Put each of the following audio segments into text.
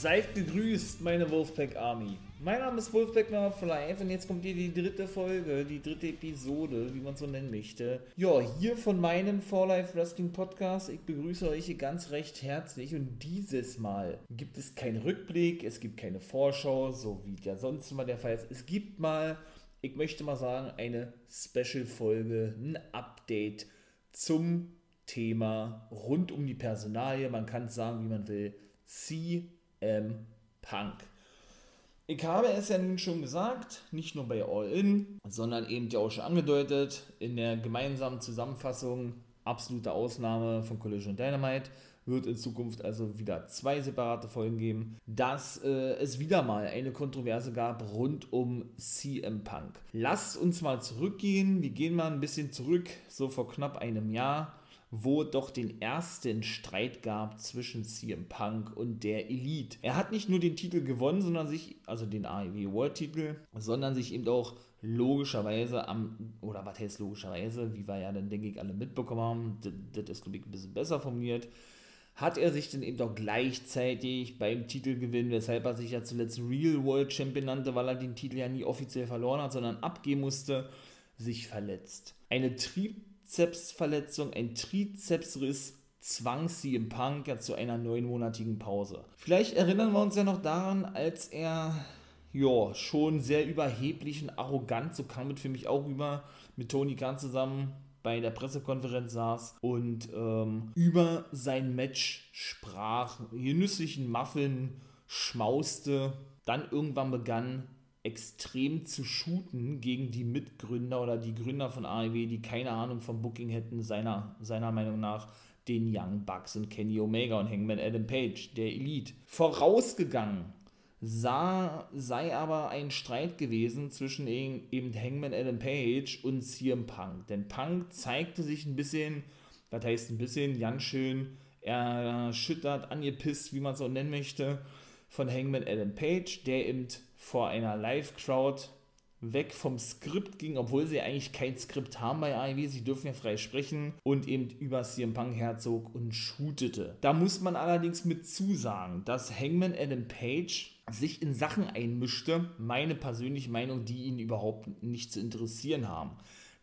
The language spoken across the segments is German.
Seid gegrüßt, meine Wolfpack Army. Mein Name ist Wolfpack Number Life und jetzt kommt hier die dritte Folge, die dritte Episode, wie man so nennen möchte. Ja, hier von meinem For Life Wrestling Podcast. Ich begrüße euch hier ganz recht herzlich und dieses Mal gibt es keinen Rückblick, es gibt keine Vorschau, so wie ja sonst immer der Fall ist. Es gibt mal, ich möchte mal sagen, eine Special-Folge, ein Update zum Thema rund um die Personalie. Man kann es sagen, wie man will. CM Punk. Ich habe es ja nun schon gesagt, nicht nur bei All In, sondern eben ja auch schon angedeutet, in der gemeinsamen Zusammenfassung, absolute Ausnahme von Collision Dynamite, wird in Zukunft also wieder zwei separate Folgen geben, dass äh, es wieder mal eine Kontroverse gab rund um CM Punk. Lasst uns mal zurückgehen, wir gehen mal ein bisschen zurück, so vor knapp einem Jahr wo doch den ersten Streit gab zwischen CM Punk und der Elite. Er hat nicht nur den Titel gewonnen, sondern sich, also den AEW World Titel, sondern sich eben auch logischerweise am, oder was heißt logischerweise, wie wir ja dann, denke ich, alle mitbekommen haben, das, ist, glaube ich, ein bisschen besser formuliert, hat er sich dann eben auch gleichzeitig beim Titelgewinn, weshalb er sich ja zuletzt Real World Champion nannte, weil er den Titel ja nie offiziell verloren hat, sondern abgeben musste, sich verletzt. Eine Trieb Trizepsverletzung, ein Trizepsriss zwang sie im Punk ja zu einer neunmonatigen Pause. Vielleicht erinnern wir uns ja noch daran, als er ja schon sehr überheblich und arrogant, so kam es für mich auch über, mit Tony Khan zusammen bei der Pressekonferenz saß und ähm, über sein Match sprach, genüsslichen Muffin schmauste, dann irgendwann begann extrem zu shooten gegen die Mitgründer oder die Gründer von AEW, die keine Ahnung vom Booking hätten, seiner, seiner Meinung nach den Young Bucks und Kenny Omega und Hangman Adam Page, der Elite. Vorausgegangen sah, sei aber ein Streit gewesen zwischen eben Hangman Adam Page und CM Punk. Denn Punk zeigte sich ein bisschen, was heißt ein bisschen, ganz schön erschüttert, angepisst, wie man es auch nennen möchte, von Hangman Adam Page, der eben vor einer Live-Crowd weg vom Skript ging, obwohl sie eigentlich kein Skript haben bei AEW, sie dürfen ja frei sprechen und eben über CM Punk herzog und shootete. Da muss man allerdings mit zusagen, dass Hangman Adam Page sich in Sachen einmischte, meine persönliche Meinung, die ihn überhaupt nicht zu interessieren haben.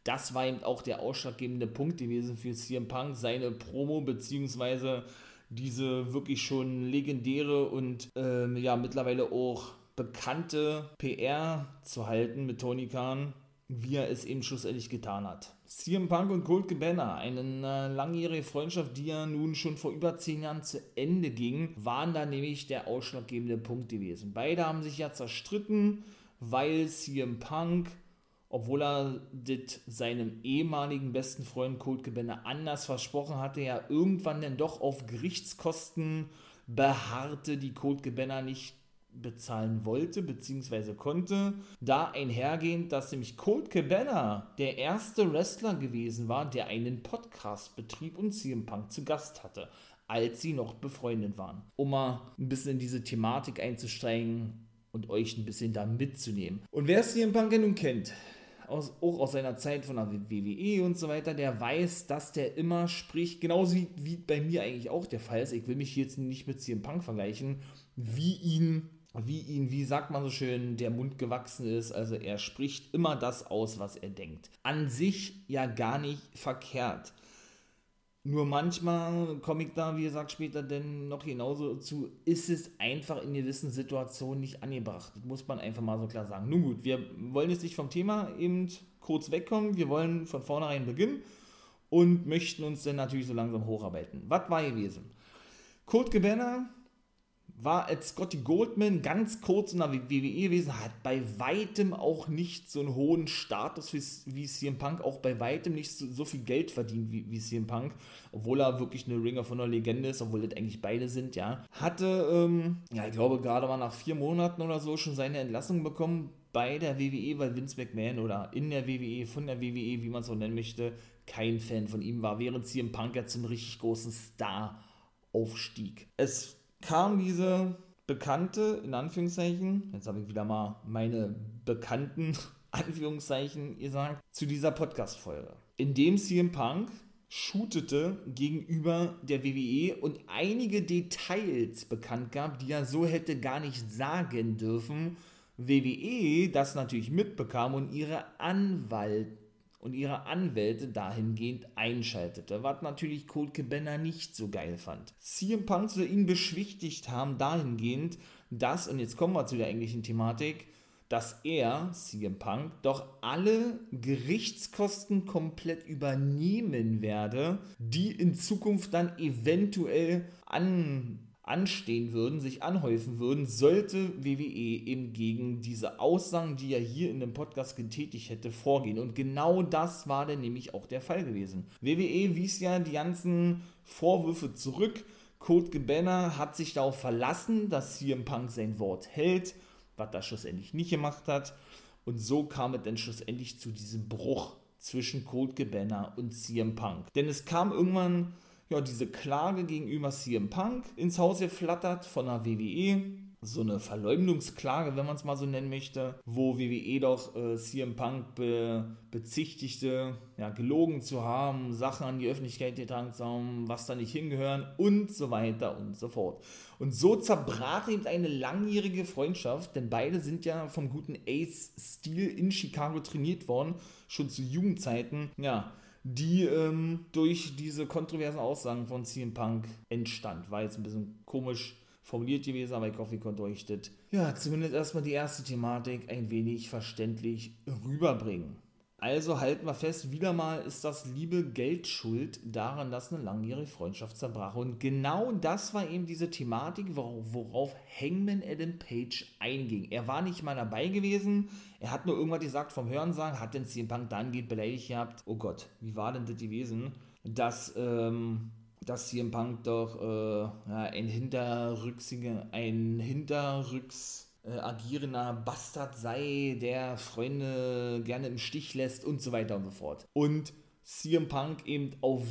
Das war eben auch der ausschlaggebende Punkt gewesen für CM Punk, seine Promo beziehungsweise diese wirklich schon legendäre und ähm, ja mittlerweile auch bekannte PR zu halten mit Tony Khan, wie er es eben schlussendlich getan hat. CM Punk und Colt Cabana, eine äh, langjährige Freundschaft, die ja nun schon vor über zehn Jahren zu Ende ging, waren da nämlich der ausschlaggebende Punkt gewesen. Beide haben sich ja zerstritten, weil CM Punk, obwohl er das seinem ehemaligen besten Freund Colt Cabana anders versprochen hatte, ja irgendwann dann doch auf Gerichtskosten beharrte, die Colt Cabana nicht bezahlen wollte bzw. konnte. Da einhergehend, dass nämlich Colt Cabana der erste Wrestler gewesen war, der einen Podcast betrieb und CM Punk zu Gast hatte, als sie noch befreundet waren. Um mal ein bisschen in diese Thematik einzusteigen und euch ein bisschen da mitzunehmen. Und wer CM Punk nun kennt, aus, auch aus seiner Zeit von der WWE und so weiter, der weiß, dass der immer spricht, genauso wie, wie bei mir eigentlich auch der Fall ist. Ich will mich jetzt nicht mit CM Punk vergleichen, wie ihn wie ihn, wie sagt man so schön, der Mund gewachsen ist. Also er spricht immer das aus, was er denkt. An sich ja gar nicht verkehrt. Nur manchmal komme ich da, wie gesagt, später denn noch genauso zu, ist es einfach in gewissen Situationen nicht angebracht. Das muss man einfach mal so klar sagen. Nun gut, wir wollen jetzt nicht vom Thema eben kurz wegkommen. Wir wollen von vornherein beginnen und möchten uns dann natürlich so langsam hocharbeiten. Was war gewesen? Kurt Gebenner war als Scotty Goldman ganz kurz in der WWE gewesen, hat bei weitem auch nicht so einen hohen Status wie, wie CM Punk, auch bei weitem nicht so, so viel Geld verdient wie, wie CM Punk, obwohl er wirklich eine Ringer von einer Legende ist, obwohl das eigentlich beide sind, ja. Hatte, ähm, ja, ich glaube, gerade mal nach vier Monaten oder so schon seine Entlassung bekommen bei der WWE, weil Vince McMahon oder in der WWE, von der WWE, wie man es so nennen möchte, kein Fan von ihm war, während CM Punk ja zum richtig großen Star aufstieg. Es kam diese bekannte, in Anführungszeichen, jetzt habe ich wieder mal meine bekannten Anführungszeichen gesagt, zu dieser Podcast-Folge, in dem CM Punk shootete gegenüber der WWE und einige Details bekannt gab, die er so hätte gar nicht sagen dürfen. WWE das natürlich mitbekam und ihre Anwalt und ihre Anwälte dahingehend einschaltete, was natürlich Colt Cabana nicht so geil fand. CM Punk soll ihn beschwichtigt haben dahingehend, dass, und jetzt kommen wir zu der englischen Thematik, dass er, CM Punk, doch alle Gerichtskosten komplett übernehmen werde, die in Zukunft dann eventuell an anstehen würden, sich anhäufen würden, sollte WWE eben gegen diese Aussagen, die er hier in dem Podcast getätigt hätte, vorgehen. Und genau das war dann nämlich auch der Fall gewesen. WWE wies ja die ganzen Vorwürfe zurück. Code Cabana hat sich darauf verlassen, dass CM Punk sein Wort hält, was er schlussendlich nicht gemacht hat. Und so kam es dann schlussendlich zu diesem Bruch zwischen Code Cabana und CM Punk. Denn es kam irgendwann ja, diese Klage gegenüber CM Punk ins Haus geflattert von der WWE. So eine Verleumdungsklage, wenn man es mal so nennen möchte, wo WWE doch äh, CM Punk be bezichtigte, ja, gelogen zu haben, Sachen an die Öffentlichkeit getragen zu haben, was da nicht hingehören und so weiter und so fort. Und so zerbrach eben eine langjährige Freundschaft, denn beide sind ja vom guten Ace Steel in Chicago trainiert worden, schon zu Jugendzeiten. Ja, die ähm, durch diese kontroversen Aussagen von CM Punk entstand. War jetzt ein bisschen komisch formuliert gewesen, aber ich hoffe, ich konnte euch das, ja, zumindest erstmal die erste Thematik ein wenig verständlich rüberbringen. Also halten wir fest, wieder mal ist das liebe Geld schuld daran, dass eine langjährige Freundschaft zerbrach. Und genau das war eben diese Thematik, worauf Hangman Adam Page einging. Er war nicht mal dabei gewesen, er hat nur irgendwas gesagt vom Hörensagen, hat den CM Punk dann geht beleidigt gehabt. Oh Gott, wie war denn das gewesen? Dass, ähm, dass CM Punk doch äh, ein Hinterrücksiger, ein Hinterrücks äh, agierender Bastard sei, der Freunde gerne im Stich lässt und so weiter und so fort. Und CM Punk eben auf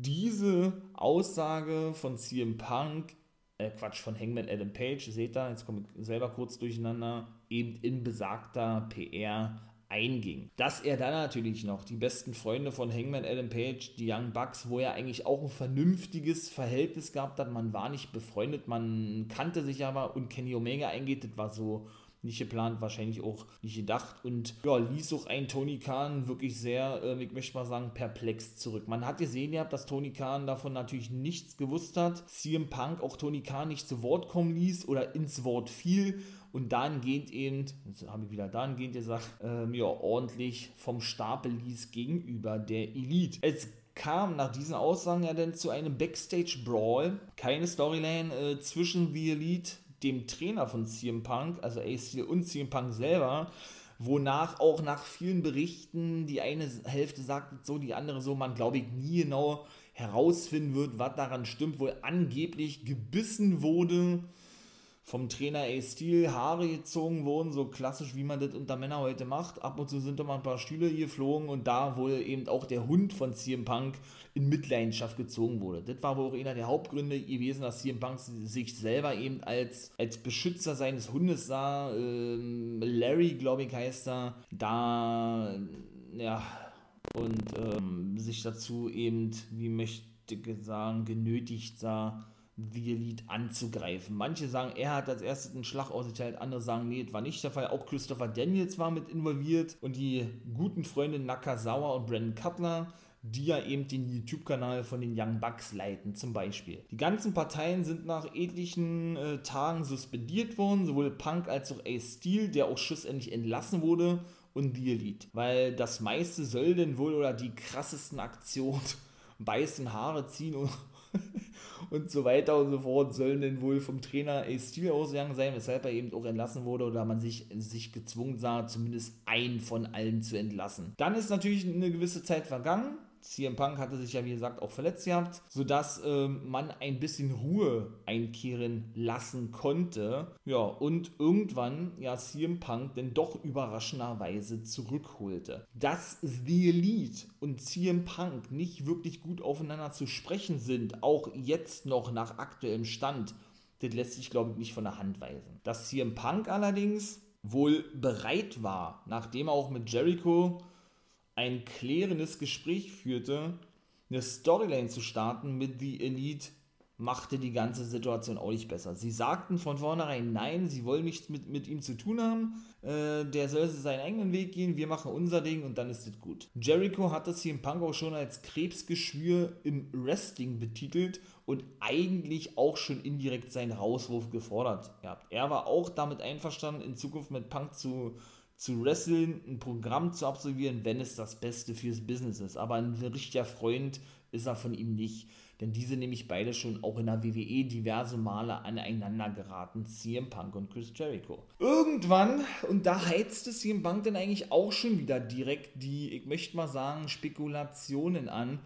diese Aussage von CM Punk, äh Quatsch, von Hangman Adam Page, seht ihr, jetzt komme ich selber kurz durcheinander, eben in besagter PR einging. Dass er dann natürlich noch die besten Freunde von Hangman Adam Page, die Young Bucks, wo er eigentlich auch ein vernünftiges Verhältnis gehabt hat, man war nicht befreundet, man kannte sich aber und Kenny Omega eingeht, das war so nicht geplant, wahrscheinlich auch nicht gedacht und ja, ließ auch ein Tony Khan wirklich sehr, äh, ich möchte mal sagen, perplex zurück. Man hat gesehen gehabt, dass Tony Khan davon natürlich nichts gewusst hat, CM Punk auch Tony Khan nicht zu Wort kommen ließ oder ins Wort fiel und dann geht eben, jetzt habe ich wieder dahingehend gesagt, ähm, ja, ordentlich vom Stapel ließ gegenüber der Elite. Es kam nach diesen Aussagen ja dann zu einem Backstage-Brawl, keine Storyline äh, zwischen The Elite, dem Trainer von CM Punk, also Ace und CM Punk selber, wonach auch nach vielen Berichten die eine Hälfte sagt so, die andere so, man glaube ich nie genau herausfinden wird, was daran stimmt, wohl angeblich gebissen wurde vom Trainer A-Steel Haare gezogen wurden, so klassisch wie man das unter Männer heute macht. Ab und zu sind da mal ein paar Stühle geflogen und da wohl eben auch der Hund von CM Punk in Mitleidenschaft gezogen wurde. Das war wohl auch einer der Hauptgründe gewesen, dass CM Punk sich selber eben als, als Beschützer seines Hundes sah. Ähm, Larry, glaube ich, heißt er. Da, ja, und ähm, sich dazu eben, wie möchte ich sagen, genötigt sah, The Elite anzugreifen. Manche sagen, er hat als erstes einen Schlag ausgeteilt, andere sagen, nee, das war nicht der Fall. Auch Christopher Daniels war mit involviert und die guten Freunde Nakazawa und Brandon Cutler, die ja eben den YouTube-Kanal von den Young Bucks leiten, zum Beispiel. Die ganzen Parteien sind nach etlichen äh, Tagen suspendiert worden, sowohl Punk als auch Ace Steel, der auch schlussendlich entlassen wurde, und The Elite. Weil das meiste soll denn wohl oder die krassesten Aktionen beißen, Haare ziehen und und so weiter und so fort sollen denn wohl vom Trainer Stil ausgegangen sein, weshalb er eben auch entlassen wurde oder man sich, sich gezwungen sah, zumindest einen von allen zu entlassen. Dann ist natürlich eine gewisse Zeit vergangen. CM Punk hatte sich ja wie gesagt auch verletzt gehabt, sodass ähm, man ein bisschen Ruhe einkehren lassen konnte. Ja, und irgendwann ja CM Punk denn doch überraschenderweise zurückholte. Dass The Elite und CM Punk nicht wirklich gut aufeinander zu sprechen sind, auch jetzt noch nach aktuellem Stand, das lässt sich glaube ich nicht von der Hand weisen. Dass CM Punk allerdings wohl bereit war, nachdem er auch mit Jericho ein klärendes Gespräch führte, eine Storyline zu starten mit The Elite, machte die ganze Situation auch nicht besser. Sie sagten von vornherein, nein, sie wollen nichts mit, mit ihm zu tun haben, äh, der soll seinen eigenen Weg gehen, wir machen unser Ding und dann ist es gut. Jericho hat das hier im Punk auch schon als Krebsgeschwür im Wrestling betitelt und eigentlich auch schon indirekt seinen Rauswurf gefordert. Er war auch damit einverstanden, in Zukunft mit Punk zu zu wresteln, ein Programm zu absolvieren, wenn es das Beste fürs Business ist. Aber ein richtiger Freund ist er von ihm nicht. Denn diese nämlich beide schon auch in der WWE diverse Male aneinander geraten, CM Punk und Chris Jericho. Irgendwann, und da heizte CM Punk dann eigentlich auch schon wieder direkt die, ich möchte mal sagen, Spekulationen an,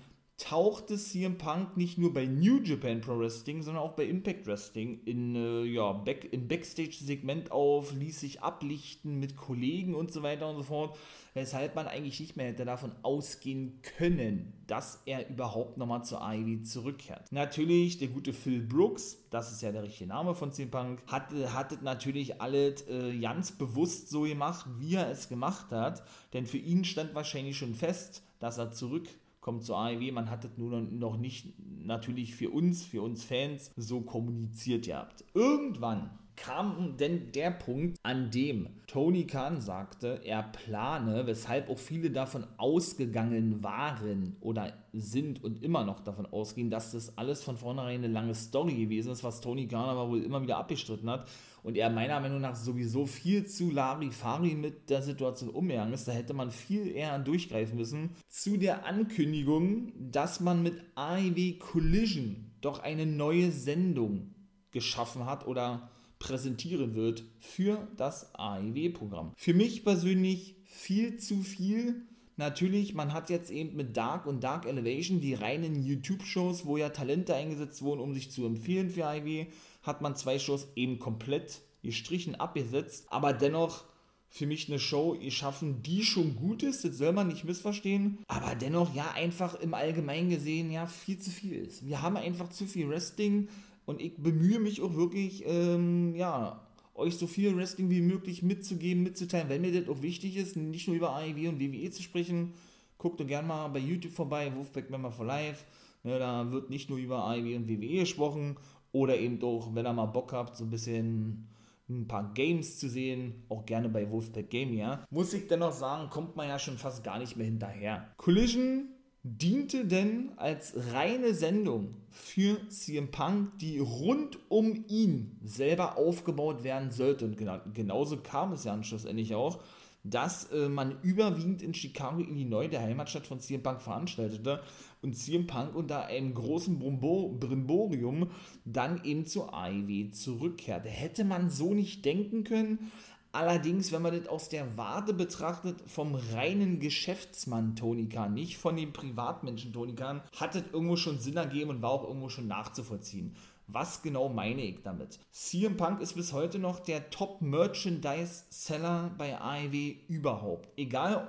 tauchte CM Punk nicht nur bei New Japan Pro Wrestling, sondern auch bei Impact Wrestling in, äh, ja, Back, im Backstage-Segment auf, ließ sich ablichten mit Kollegen und so weiter und so fort, weshalb man eigentlich nicht mehr hätte davon ausgehen können, dass er überhaupt nochmal zur AEW zurückkehrt. Natürlich, der gute Phil Brooks, das ist ja der richtige Name von CM Punk, hat, hat natürlich alles äh, ganz bewusst so gemacht, wie er es gemacht hat, denn für ihn stand wahrscheinlich schon fest, dass er zurück kommt zur AEW. Man hat es nur noch nicht natürlich für uns, für uns Fans so kommuniziert gehabt. Irgendwann kam denn der Punkt, an dem Tony Khan sagte, er plane, weshalb auch viele davon ausgegangen waren oder sind und immer noch davon ausgehen, dass das alles von vornherein eine lange Story gewesen ist, was Tony Khan aber wohl immer wieder abgestritten hat und er meiner Meinung nach sowieso viel zu Larifari mit der Situation umgegangen ist. Da hätte man viel eher durchgreifen müssen. Zu der Ankündigung, dass man mit AEW Collision doch eine neue Sendung geschaffen hat oder präsentieren wird für das AEW-Programm. Für mich persönlich viel zu viel. Natürlich, man hat jetzt eben mit Dark und Dark Elevation die reinen YouTube-Shows, wo ja Talente eingesetzt wurden, um sich zu empfehlen für AEW hat man zwei Shows eben komplett gestrichen, abgesetzt, aber dennoch für mich eine Show geschaffen, die schon gut ist, das soll man nicht missverstehen, aber dennoch ja einfach im Allgemeinen gesehen ja viel zu viel ist. Wir haben einfach zu viel Wrestling und ich bemühe mich auch wirklich, ähm, ja, euch so viel Wrestling wie möglich mitzugeben, mitzuteilen, wenn mir das auch wichtig ist, nicht nur über AEW und WWE zu sprechen. Guckt doch gerne mal bei YouTube vorbei, Wolfpack Member for Life. Ne, da wird nicht nur über AEW und WWE gesprochen oder eben auch, wenn ihr mal Bock habt, so ein bisschen ein paar Games zu sehen, auch gerne bei Wolfpack Game, ja. Muss ich dennoch sagen, kommt man ja schon fast gar nicht mehr hinterher. Collision diente denn als reine Sendung für CM Punk, die rund um ihn selber aufgebaut werden sollte. Und genau, genauso kam es ja schlussendlich auch dass äh, man überwiegend in Chicago, Illinois, der Heimatstadt von CM Punk, veranstaltete und CM Punk unter einem großen Brimborium dann eben zur AEW zurückkehrte. Hätte man so nicht denken können. Allerdings, wenn man das aus der Warte betrachtet, vom reinen Geschäftsmann Tony Khan, nicht von dem Privatmenschen Tony Khan, hat es irgendwo schon Sinn ergeben und war auch irgendwo schon nachzuvollziehen. Was genau meine ich damit? CM Punk ist bis heute noch der Top-Merchandise-Seller bei AEW überhaupt. Egal,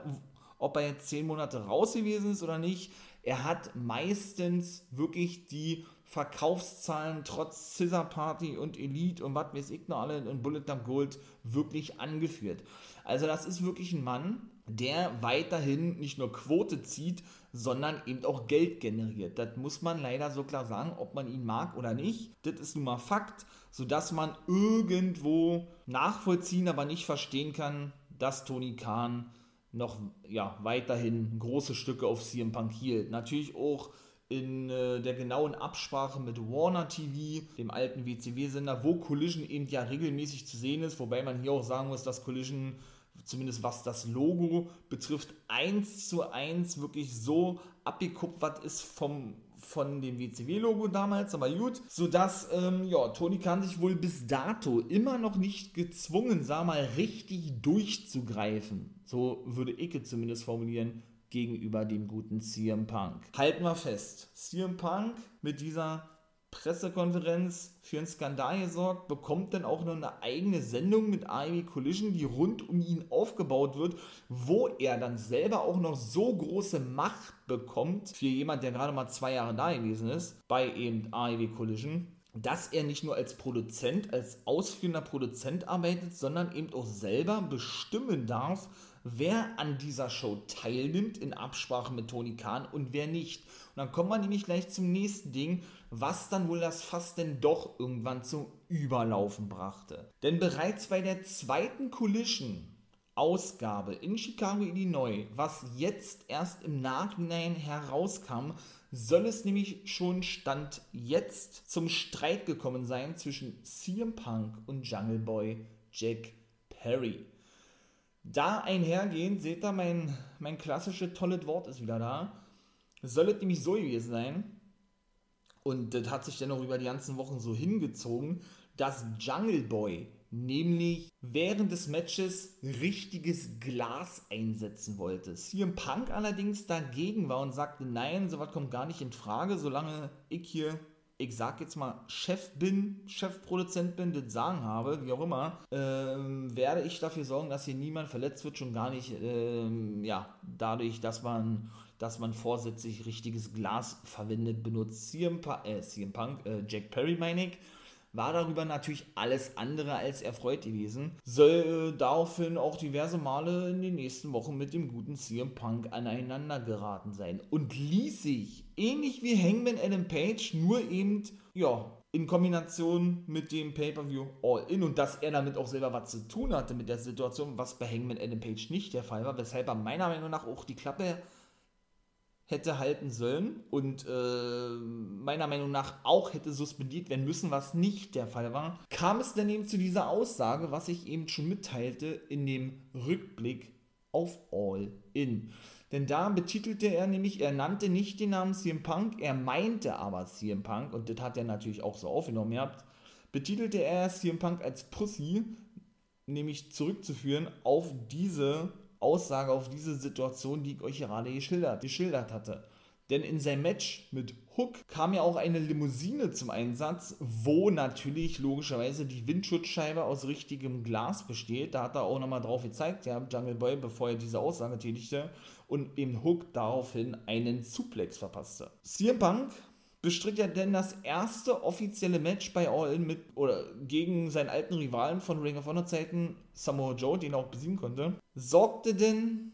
ob er jetzt 10 Monate raus gewesen ist oder nicht, er hat meistens wirklich die Verkaufszahlen trotz Scissor Party und Elite und was weiß ich noch alle in Bullet Dump Gold wirklich angeführt. Also das ist wirklich ein Mann, der weiterhin nicht nur Quote zieht, sondern eben auch Geld generiert. Das muss man leider so klar sagen, ob man ihn mag oder nicht. Das ist nun mal Fakt, sodass man irgendwo nachvollziehen, aber nicht verstehen kann, dass Tony Khan noch ja, weiterhin große Stücke auf CM Punk hielt. Natürlich auch in äh, der genauen Absprache mit Warner TV, dem alten WCW-Sender, wo Collision eben ja regelmäßig zu sehen ist, wobei man hier auch sagen muss, dass Collision zumindest was das Logo betrifft, eins zu eins wirklich so abgekupfert ist vom, von dem WCW-Logo damals, aber gut, sodass ähm, ja, Tony Khan sich wohl bis dato immer noch nicht gezwungen sah, mal richtig durchzugreifen. So würde ich es zumindest formulieren gegenüber dem guten CM Punk. Halten wir fest, CM Punk mit dieser Pressekonferenz für einen Skandal gesorgt, bekommt dann auch noch eine eigene Sendung mit AEW Collision, die rund um ihn aufgebaut wird, wo er dann selber auch noch so große Macht bekommt, für jemand, der gerade mal zwei Jahre da gewesen ist, bei eben AEW Collision, dass er nicht nur als Produzent, als ausführender Produzent arbeitet, sondern eben auch selber bestimmen darf, wer an dieser Show teilnimmt in Absprache mit Tony Khan und wer nicht. Und dann kommen wir nämlich gleich zum nächsten Ding, was dann wohl das Fass denn doch irgendwann zum Überlaufen brachte. Denn bereits bei der zweiten Collision Ausgabe in Chicago, Illinois, was jetzt erst im Nachhinein herauskam, soll es nämlich schon Stand jetzt zum Streit gekommen sein zwischen CM Punk und Jungle Boy Jack Perry. Da einhergehend, seht ihr, mein, mein klassisches tolles Wort ist wieder da. Soll es nämlich so gewesen sein, und das hat sich dann auch über die ganzen Wochen so hingezogen, dass Jungle Boy nämlich während des Matches richtiges Glas einsetzen wollte. CM Punk allerdings dagegen war und sagte, nein, sowas kommt gar nicht in Frage, solange ich hier ich sag jetzt mal, Chef bin, Chefproduzent bin, das Sagen habe, wie auch immer, ähm, werde ich dafür sorgen, dass hier niemand verletzt wird, schon gar nicht, ähm, ja, dadurch, dass man, dass man vorsätzlich richtiges Glas verwendet, benutzt. CM, pa äh, CM Punk, äh, Jack Perry meine ich, war darüber natürlich alles andere als erfreut gewesen. Soll äh, daraufhin auch diverse Male in den nächsten Wochen mit dem guten CM Punk aneinander geraten sein und ließ sich, ähnlich wie Hangman Adam Page, nur eben, ja, in Kombination mit dem Pay-Per-View All-In und dass er damit auch selber was zu tun hatte mit der Situation, was bei Hangman Adam Page nicht der Fall war, weshalb er meiner Meinung nach auch die Klappe hätte halten sollen und äh, meiner Meinung nach auch hätte suspendiert werden müssen, was nicht der Fall war, kam es dann eben zu dieser Aussage, was ich eben schon mitteilte in dem Rückblick auf All In. Denn da betitelte er nämlich, er nannte nicht den Namen CM Punk, er meinte aber CM Punk, und das hat er natürlich auch so aufgenommen gehabt, betitelte er CM Punk als Pussy, nämlich zurückzuführen auf diese Aussage auf diese Situation, die ich euch gerade geschildert, geschildert hatte. Denn in seinem Match mit Hook kam ja auch eine Limousine zum Einsatz, wo natürlich logischerweise die Windschutzscheibe aus richtigem Glas besteht. Da hat er auch nochmal drauf gezeigt, ja, Jungle Boy, bevor er diese Aussage tätigte und eben Hook daraufhin einen Suplex verpasste. CM Punk bestritt ja denn das erste offizielle Match bei All In mit oder gegen seinen alten Rivalen von Ring of Honor Zeiten, Samoa Joe, den er auch besiegen konnte. Sorgte denn,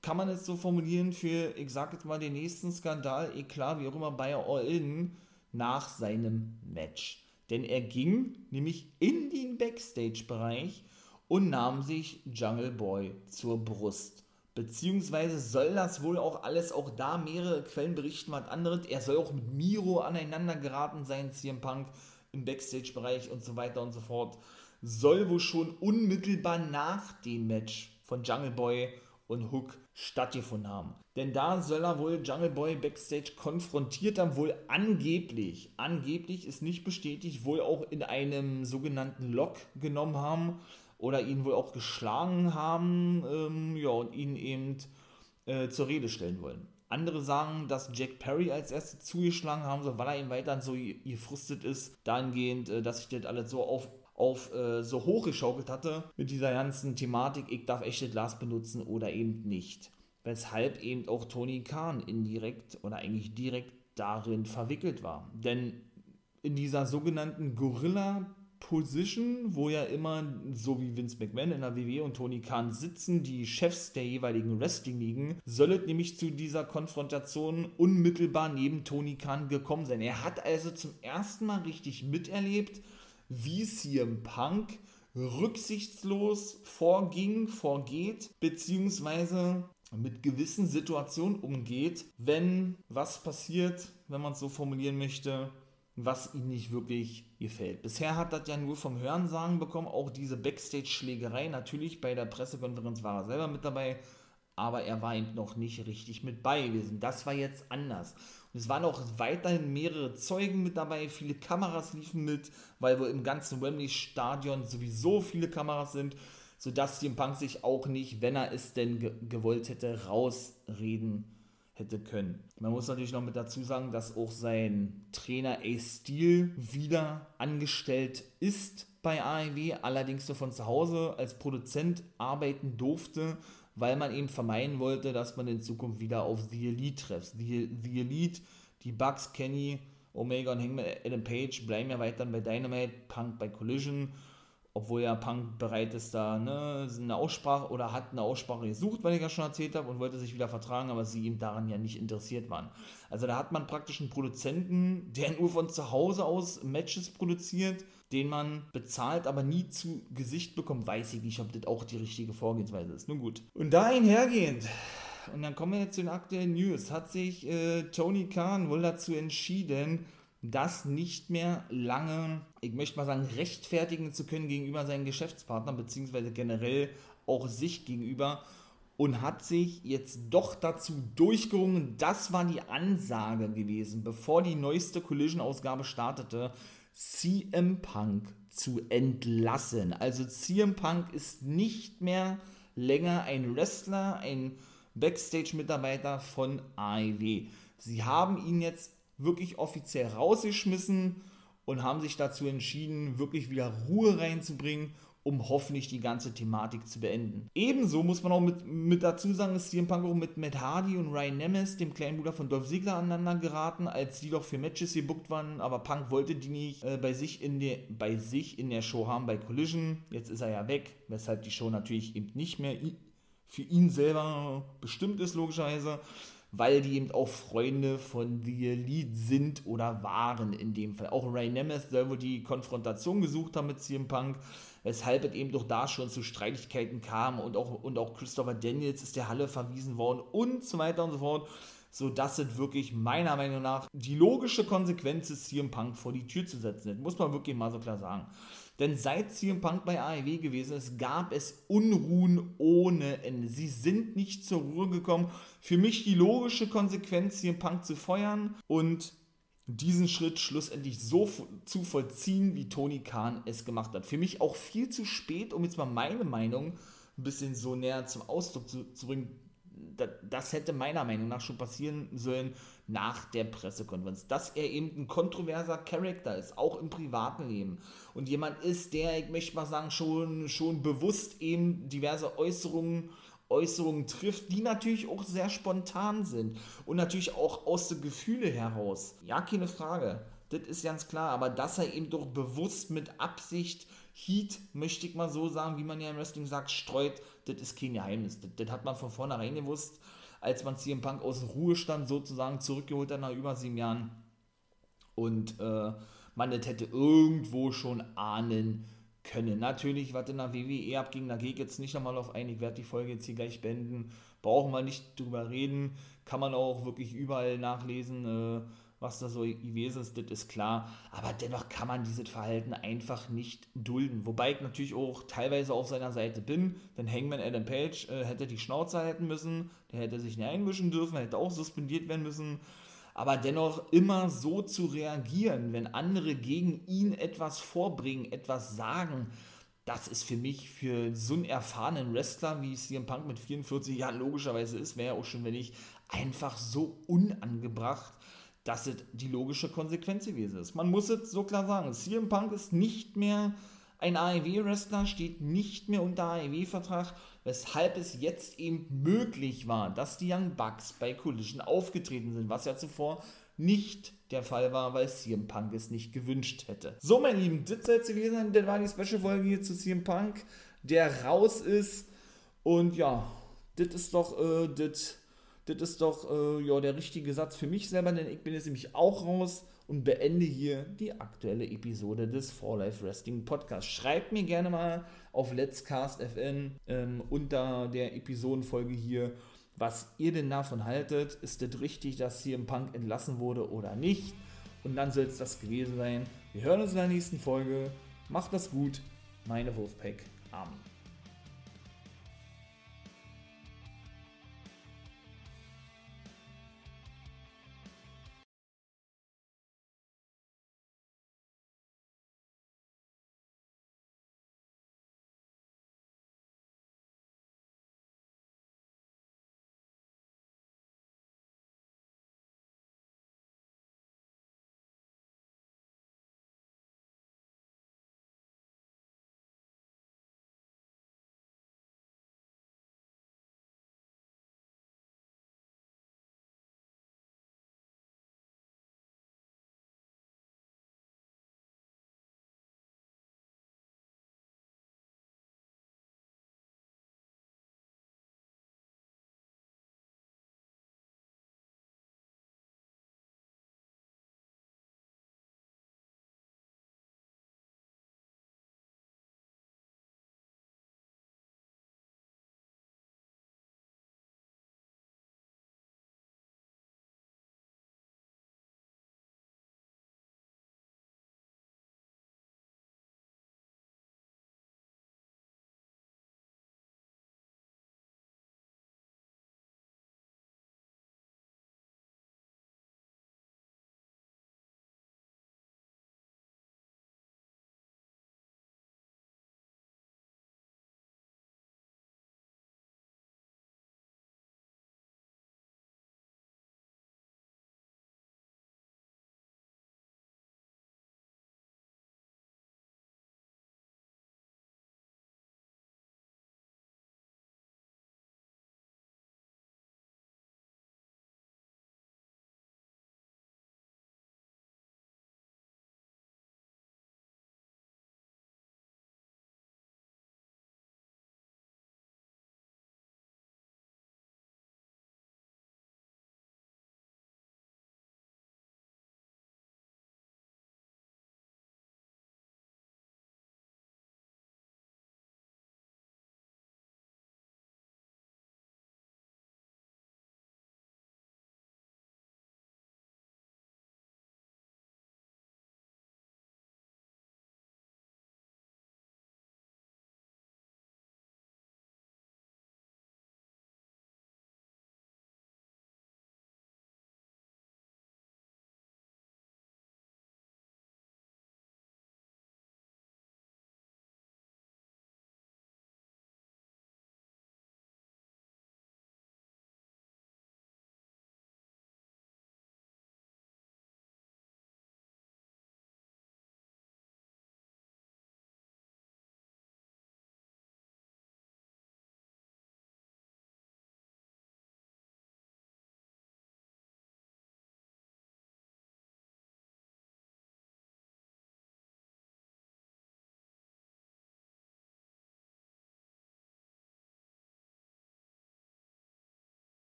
kann man es so formulieren, für, ich sag jetzt mal, den nächsten Skandal, eklar, wie auch immer, bei All In nach seinem Match. Denn er ging nämlich in den Backstage-Bereich und nahm sich Jungle Boy zur Brust. Beziehungsweise soll das wohl auch alles, auch da mehrere Quellen berichten was anderes. Er soll auch mit Miro aneinander geraten sein, CM Punk im Backstage-Bereich und so weiter und so fort. Soll wohl schon unmittelbar nach dem Match von Jungle Boy und Hook stattgefunden haben. Denn da soll er wohl Jungle Boy Backstage konfrontiert haben, wohl angeblich, angeblich ist nicht bestätigt, wohl auch in einem sogenannten Lock genommen haben oder ihn wohl auch geschlagen haben ähm, ja, und ihn eben äh, zur Rede stellen wollen. Andere sagen, dass Jack Perry als erstes zugeschlagen haben soll, weil er ihm weiterhin so gefrustet ist, dahingehend, äh, dass sich das alles so auf, auf äh, so hochgeschaukelt hatte mit dieser ganzen Thematik, ich darf echtes Glas benutzen oder eben nicht. Weshalb eben auch Tony Khan indirekt oder eigentlich direkt darin verwickelt war. Denn in dieser sogenannten Gorilla Position, wo ja immer, so wie Vince McMahon in der WWE und Tony Khan sitzen, die Chefs der jeweiligen Wrestling-Ligen, soll es nämlich zu dieser Konfrontation unmittelbar neben Tony Khan gekommen sein. Er hat also zum ersten Mal richtig miterlebt, wie CM Punk rücksichtslos vorging, vorgeht, beziehungsweise mit gewissen Situationen umgeht, wenn was passiert, wenn man es so formulieren möchte, was ihm nicht wirklich gefällt. Bisher hat das ja nur vom Hörensagen bekommen, auch diese Backstage-Schlägerei. Natürlich bei der Pressekonferenz war er selber mit dabei, aber er war eben noch nicht richtig mit bei gewesen. Das war jetzt anders. Und es waren auch weiterhin mehrere Zeugen mit dabei, viele Kameras liefen mit, weil wohl im ganzen Wembley-Stadion sowieso viele Kameras sind, sodass CM Punk sich auch nicht, wenn er es denn ge gewollt hätte, rausreden hätte können. Man muss natürlich noch mit dazu sagen, dass auch sein Trainer Ace Steel wieder angestellt ist bei AEW, allerdings nur von zu Hause als Produzent arbeiten durfte weil man eben vermeiden wollte, dass man in Zukunft wieder auf The Elite trifft. The, The Elite, die Bugs, Kenny, Omega und Hangman Adam Page bleiben ja weiter bei Dynamite, Punk bei Collision, obwohl ja Punk bereit ist, da ne, eine Aussprache oder hat eine Aussprache gesucht, weil ich ja schon erzählt habe, und wollte sich wieder vertragen, aber sie ihm daran ja nicht interessiert waren. Also da hat man praktisch einen Produzenten, der nur von zu Hause aus Matches produziert, den man bezahlt, aber nie zu Gesicht bekommt, weiß ich nicht, ob das auch die richtige Vorgehensweise ist. Nun gut. Und da einhergehend, und dann kommen wir jetzt zu den aktuellen News, hat sich äh, Tony Khan wohl dazu entschieden, das nicht mehr lange, ich möchte mal sagen, rechtfertigen zu können gegenüber seinen Geschäftspartnern, beziehungsweise generell auch sich gegenüber und hat sich jetzt doch dazu durchgerungen, das war die Ansage gewesen, bevor die neueste Collision-Ausgabe startete, CM Punk zu entlassen. Also CM Punk ist nicht mehr länger ein Wrestler, ein Backstage-Mitarbeiter von AEW. Sie haben ihn jetzt wirklich offiziell rausgeschmissen und haben sich dazu entschieden, wirklich wieder Ruhe reinzubringen um hoffentlich die ganze Thematik zu beenden. Ebenso muss man auch mit, mit dazu sagen, dass CM Punk auch mit Matt Hardy und Ryan Nemes, dem kleinen Bruder von Dolph Ziggler, aneinander geraten, als die doch für Matches gebuckt waren, aber Punk wollte die nicht äh, bei, sich in der, bei sich in der Show haben, bei Collision. Jetzt ist er ja weg, weshalb die Show natürlich eben nicht mehr für ihn selber bestimmt ist, logischerweise weil die eben auch Freunde von The Elite sind oder waren in dem Fall. Auch Ray Nemeth soll wohl die Konfrontation gesucht haben mit CM Punk, weshalb es eben doch da schon zu Streitigkeiten kam und auch, und auch Christopher Daniels ist der Halle verwiesen worden und so weiter und so fort so dass es wirklich meiner Meinung nach die logische Konsequenz ist, CM Punk vor die Tür zu setzen. Das muss man wirklich mal so klar sagen. Denn seit CM Punk bei AEW gewesen ist, gab es Unruhen ohne Ende. Sie sind nicht zur Ruhe gekommen. Für mich die logische Konsequenz, CM Punk zu feuern und diesen Schritt schlussendlich so zu vollziehen, wie Tony Khan es gemacht hat. Für mich auch viel zu spät, um jetzt mal meine Meinung ein bisschen so näher zum Ausdruck zu, zu bringen das hätte meiner Meinung nach schon passieren sollen nach der Pressekonferenz. Dass er eben ein kontroverser Charakter ist, auch im privaten Leben. Und jemand ist, der, ich möchte mal sagen, schon, schon bewusst eben diverse Äußerungen, Äußerungen trifft, die natürlich auch sehr spontan sind. Und natürlich auch aus den Gefühlen heraus. Ja, keine Frage. Das ist ganz klar. Aber dass er eben doch bewusst mit Absicht Heat, möchte ich mal so sagen, wie man ja im Wrestling sagt, streut, das ist kein Geheimnis. Das, das hat man von vornherein gewusst, als man CM Punk aus Ruhestand sozusagen zurückgeholt hat nach über sieben Jahren. Und äh, man das hätte irgendwo schon ahnen können. Natürlich, was in der WWE abging, da gehe ich jetzt nicht nochmal auf ein. Ich werde die Folge jetzt hier gleich beenden. Brauchen wir nicht drüber reden. Kann man auch wirklich überall nachlesen. Äh, was da so gewesen ist, das ist klar. Aber dennoch kann man dieses Verhalten einfach nicht dulden. Wobei ich natürlich auch teilweise auf seiner Seite bin, denn Hangman Adam Page äh, hätte die Schnauze halten müssen, der hätte sich nicht einmischen dürfen, hätte auch suspendiert werden müssen. Aber dennoch immer so zu reagieren, wenn andere gegen ihn etwas vorbringen, etwas sagen, das ist für mich für so einen erfahrenen Wrestler, wie CM Punk mit 44 Jahren logischerweise ist, wäre ja auch schon, wenn ich einfach so unangebracht dass es die logische Konsequenz gewesen ist. Man muss es so klar sagen. CM Punk ist nicht mehr ein AEW-Wrestler, steht nicht mehr unter AEW-Vertrag, weshalb es jetzt eben möglich war, dass die Young Bucks bei Collision aufgetreten sind, was ja zuvor nicht der Fall war, weil CM Punk es nicht gewünscht hätte. So, meine Lieben, das soll es gewesen sein. Das war die Special-Folge hier zu CM Punk, der raus ist. Und ja, das ist doch äh, das das ist doch äh, ja, der richtige Satz für mich selber, denn ich bin jetzt nämlich auch raus und beende hier die aktuelle Episode des For Life Wrestling Podcasts. Schreibt mir gerne mal auf Let's Cast FN ähm, unter der Episodenfolge hier, was ihr denn davon haltet. Ist das richtig, dass hier im Punk entlassen wurde oder nicht? Und dann soll es das gewesen sein. Wir hören uns in der nächsten Folge. Macht das gut. Meine Wolfpack Army.